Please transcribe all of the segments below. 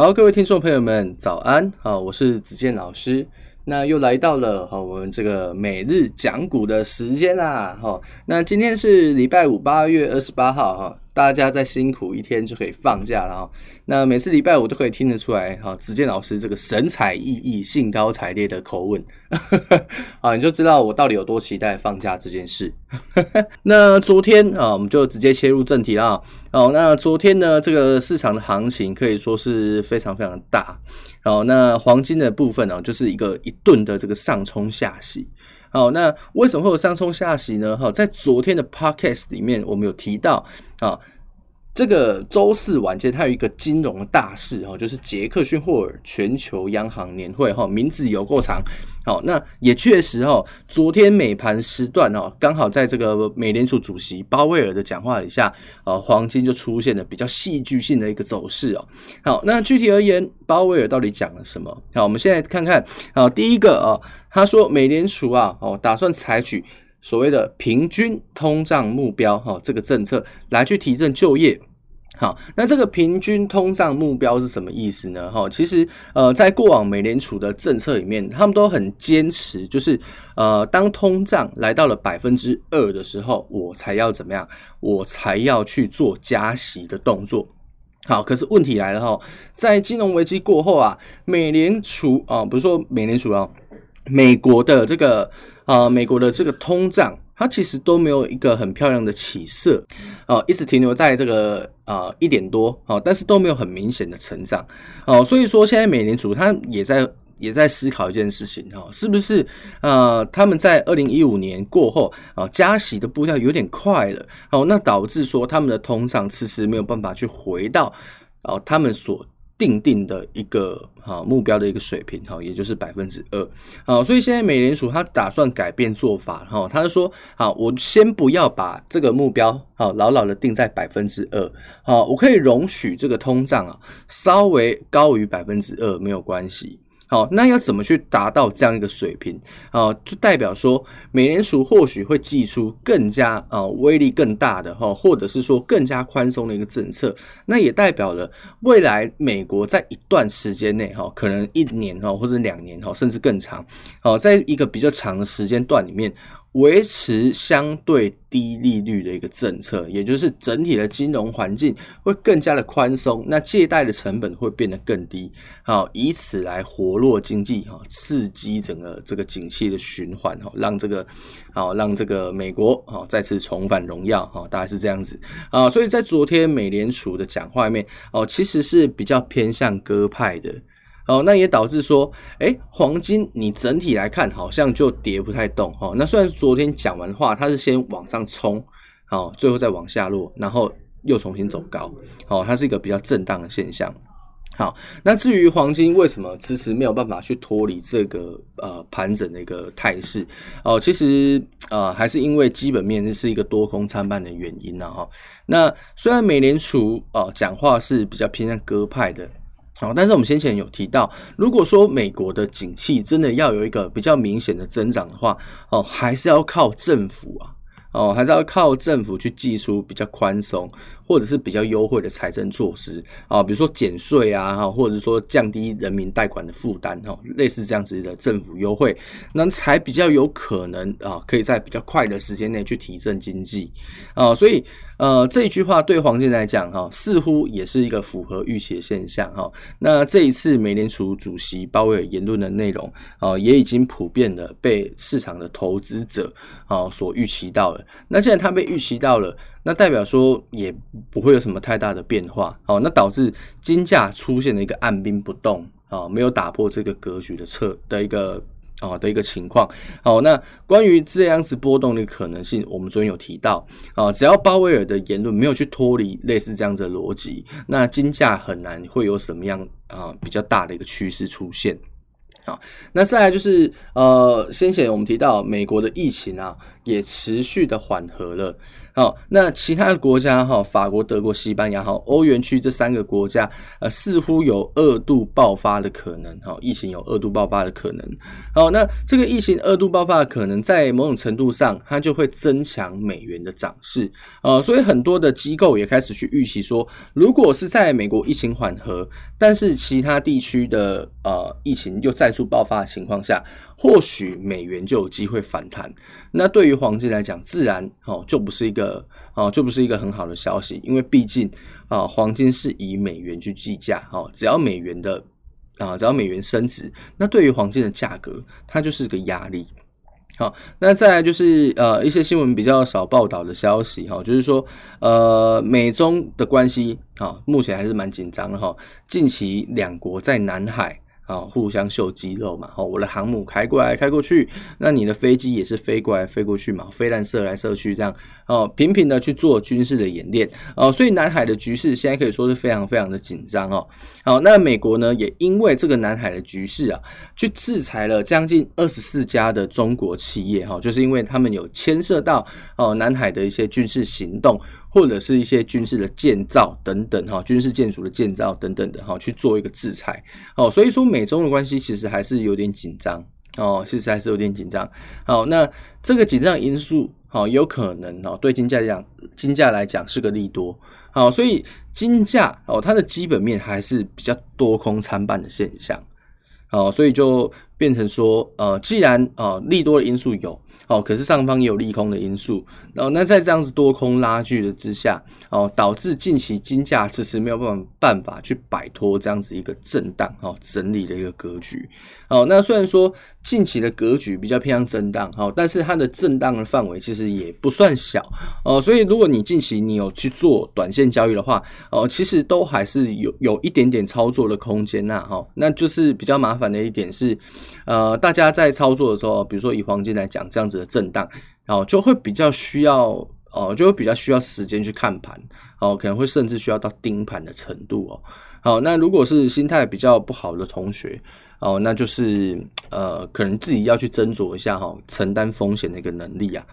好，各位听众朋友们，早安！好，我是子健老师。那又来到了哈，我们这个每日讲股的时间啦。哈，那今天是礼拜五，八月二十八号哈。大家再辛苦一天就可以放假了哈。那每次礼拜五都可以听得出来哈，子健老师这个神采奕奕、兴高采烈的口吻 啊，你就知道我到底有多期待放假这件事。那昨天啊，我们就直接切入正题了。哦，那昨天呢，这个市场的行情可以说是非常非常大。哦，那黄金的部分呢，就是一个一顿的这个上冲下洗。好，那为什么会有上冲下洗呢？哈，在昨天的 podcast 里面，我们有提到啊，这个周四晚间它有一个金融大事哈，就是杰克逊霍尔全球央行年会哈，名字有够长。好，那也确实哈，昨天美盘时段哦，刚好在这个美联储主席鲍威尔的讲话底下，呃，黄金就出现了比较戏剧性的一个走势哦。好，那具体而言，鲍威尔到底讲了什么？好，我们现在看看。好，第一个啊，他说美联储啊，哦，打算采取所谓的平均通胀目标哈，这个政策来去提振就业。好，那这个平均通胀目标是什么意思呢？哈，其实呃，在过往美联储的政策里面，他们都很坚持，就是呃，当通胀来到了百分之二的时候，我才要怎么样？我才要去做加息的动作。好，可是问题来了哈，在金融危机过后啊，美联储啊，不是说美联储啊，美国的这个呃，美国的这个通胀。它其实都没有一个很漂亮的起色，哦，一直停留在这个呃一点多，哦，但是都没有很明显的成长，哦，所以说现在美联储它也在也在思考一件事情，哈，是不是呃他们在二零一五年过后啊加息的步调有点快了，哦，那导致说他们的通胀迟迟没有办法去回到哦他们所。定定的一个哈目标的一个水平哈，也就是百分之二啊，所以现在美联储他打算改变做法哈，他就说好，我先不要把这个目标好牢牢的定在百分之二，好，我可以容许这个通胀啊稍微高于百分之二没有关系。好，那要怎么去达到这样一个水平啊？就代表说，美联储或许会寄出更加啊威力更大的哈，或者是说更加宽松的一个政策。那也代表了未来美国在一段时间内哈，可能一年哈或者两年哈，甚至更长，好，在一个比较长的时间段里面。维持相对低利率的一个政策，也就是整体的金融环境会更加的宽松，那借贷的成本会变得更低，好，以此来活络经济，哈，刺激整个这个景气的循环，哈，让这个，好，让这个美国，哈，再次重返荣耀，哈，大概是这样子，啊，所以在昨天美联储的讲话里面，哦，其实是比较偏向鸽派的。哦，那也导致说，诶，黄金你整体来看好像就跌不太动，哦。那虽然昨天讲完话，它是先往上冲，哦，最后再往下落，然后又重新走高，哦，它是一个比较震荡的现象。好，那至于黄金为什么迟迟没有办法去脱离这个呃盘整的一个态势，哦，其实呃还是因为基本面是一个多空参半的原因呢，哈。那虽然美联储哦讲话是比较偏向鸽派的。好，但是我们先前有提到，如果说美国的景气真的要有一个比较明显的增长的话，哦，还是要靠政府啊，哦，还是要靠政府去寄出比较宽松或者是比较优惠的财政措施啊，比如说减税啊，哈，或者说降低人民贷款的负担，哈，类似这样子的政府优惠，那才比较有可能啊，可以在比较快的时间内去提振经济啊，所以。呃，这一句话对黄金来讲，哈，似乎也是一个符合预期的现象，哈。那这一次美联储主席鲍威尔言论的内容，啊，也已经普遍的被市场的投资者啊所预期到了。那既然他被预期到了，那代表说也不会有什么太大的变化，哦，那导致金价出现了一个按兵不动，啊，没有打破这个格局的策的一个。哦的一个情况，好，那关于这样子波动的可能性，我们昨天有提到，啊，只要鲍威尔的言论没有去脱离类似这样子的逻辑，那金价很难会有什么样啊比较大的一个趋势出现。啊，那再来就是呃，先前我们提到美国的疫情啊，也持续的缓和了。好，那其他的国家哈，法国、德国、西班牙哈，欧元区这三个国家，呃，似乎有二度爆发的可能哈，疫情有二度爆发的可能。好，那这个疫情二度爆发的可能，在某种程度上，它就会增强美元的涨势呃，所以很多的机构也开始去预期说，如果是在美国疫情缓和，但是其他地区的呃疫情又再次爆发的情况下。或许美元就有机会反弹，那对于黄金来讲，自然哦就不是一个哦就不是一个很好的消息，因为毕竟啊黄金是以美元去计价哦，只要美元的啊只要美元升值，那对于黄金的价格它就是个压力。好，那再来就是呃一些新闻比较少报道的消息哈，就是说呃美中的关系啊目前还是蛮紧张的哈，近期两国在南海。啊，互相秀肌肉嘛，哦，我的航母开过来开过去，那你的飞机也是飞过来飞过去嘛，飞弹射来射去这样，哦，频频的去做军事的演练，哦，所以南海的局势现在可以说是非常非常的紧张哦。好，那美国呢，也因为这个南海的局势啊，去制裁了将近二十四家的中国企业，哈，就是因为他们有牵涉到哦南海的一些军事行动。或者是一些军事的建造等等哈，军事建筑的建造等等的哈，去做一个制裁哦，所以说美中的关系其实还是有点紧张哦，其实还是有点紧张。好，那这个紧张因素好，有可能哦，对金价来讲，金价来讲是个利多。好，所以金价哦，它的基本面还是比较多空参半的现象。好，所以就变成说，呃，既然呃利多的因素有。哦，可是上方也有利空的因素，然后那在这样子多空拉锯的之下，哦，导致近期金价迟迟没有办法办法去摆脱这样子一个震荡哦整理的一个格局。哦，那虽然说近期的格局比较偏向震荡，哦，但是它的震荡的范围其实也不算小哦，所以如果你近期你有去做短线交易的话，哦，其实都还是有有一点点操作的空间呐，哈，那就是比较麻烦的一点是，呃，大家在操作的时候，比如说以黄金来讲，这样子。的震荡，然哦，就会比较需要，哦，就会比较需要时间去看盘，哦，可能会甚至需要到盯盘的程度哦。好，那如果是心态比较不好的同学，哦，那就是呃，可能自己要去斟酌一下哈，承担风险的一个能力啊。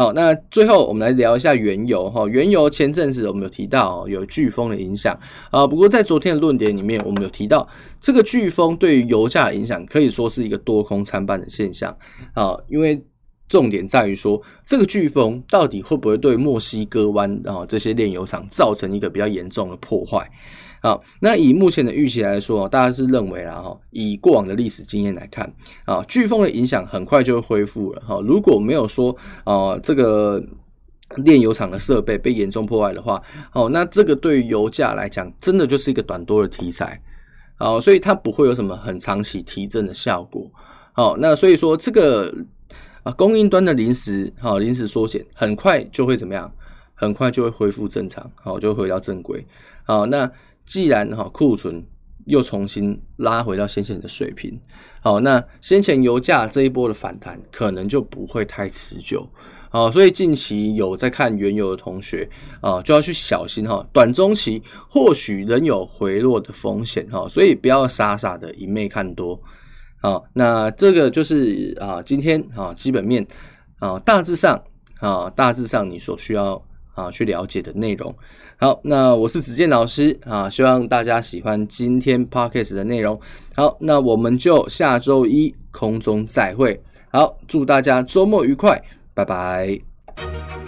好，那最后我们来聊一下原油哈，原油前阵子我们有提到有飓风的影响啊，不过在昨天的论点里面，我们有提到这个飓风对于油价的影响可以说是一个多空参半的现象啊，因为。重点在于说，这个飓风到底会不会对墨西哥湾啊这些炼油厂造成一个比较严重的破坏？啊，那以目前的预期来说，大家是认为啊哈，以过往的历史经验来看啊，飓风的影响很快就会恢复了哈。如果没有说啊这个炼油厂的设备被严重破坏的话，哦，那这个对于油价来讲，真的就是一个短多的题材啊，所以它不会有什么很长期提振的效果。好，那所以说这个。啊，供应端的临时好临时缩减，很快就会怎么样？很快就会恢复正常，好就回到正轨。好，那既然哈库存又重新拉回到先前的水平，好，那先前油价这一波的反弹可能就不会太持久。好，所以近期有在看原油的同学啊，就要去小心哈。短中期或许仍有回落的风险哈，所以不要傻傻的一昧看多。好，那这个就是啊，今天啊基本面啊大致上啊大致上你所需要啊去了解的内容。好，那我是子健老师啊，希望大家喜欢今天 Podcast 的内容。好，那我们就下周一空中再会。好，祝大家周末愉快，拜拜。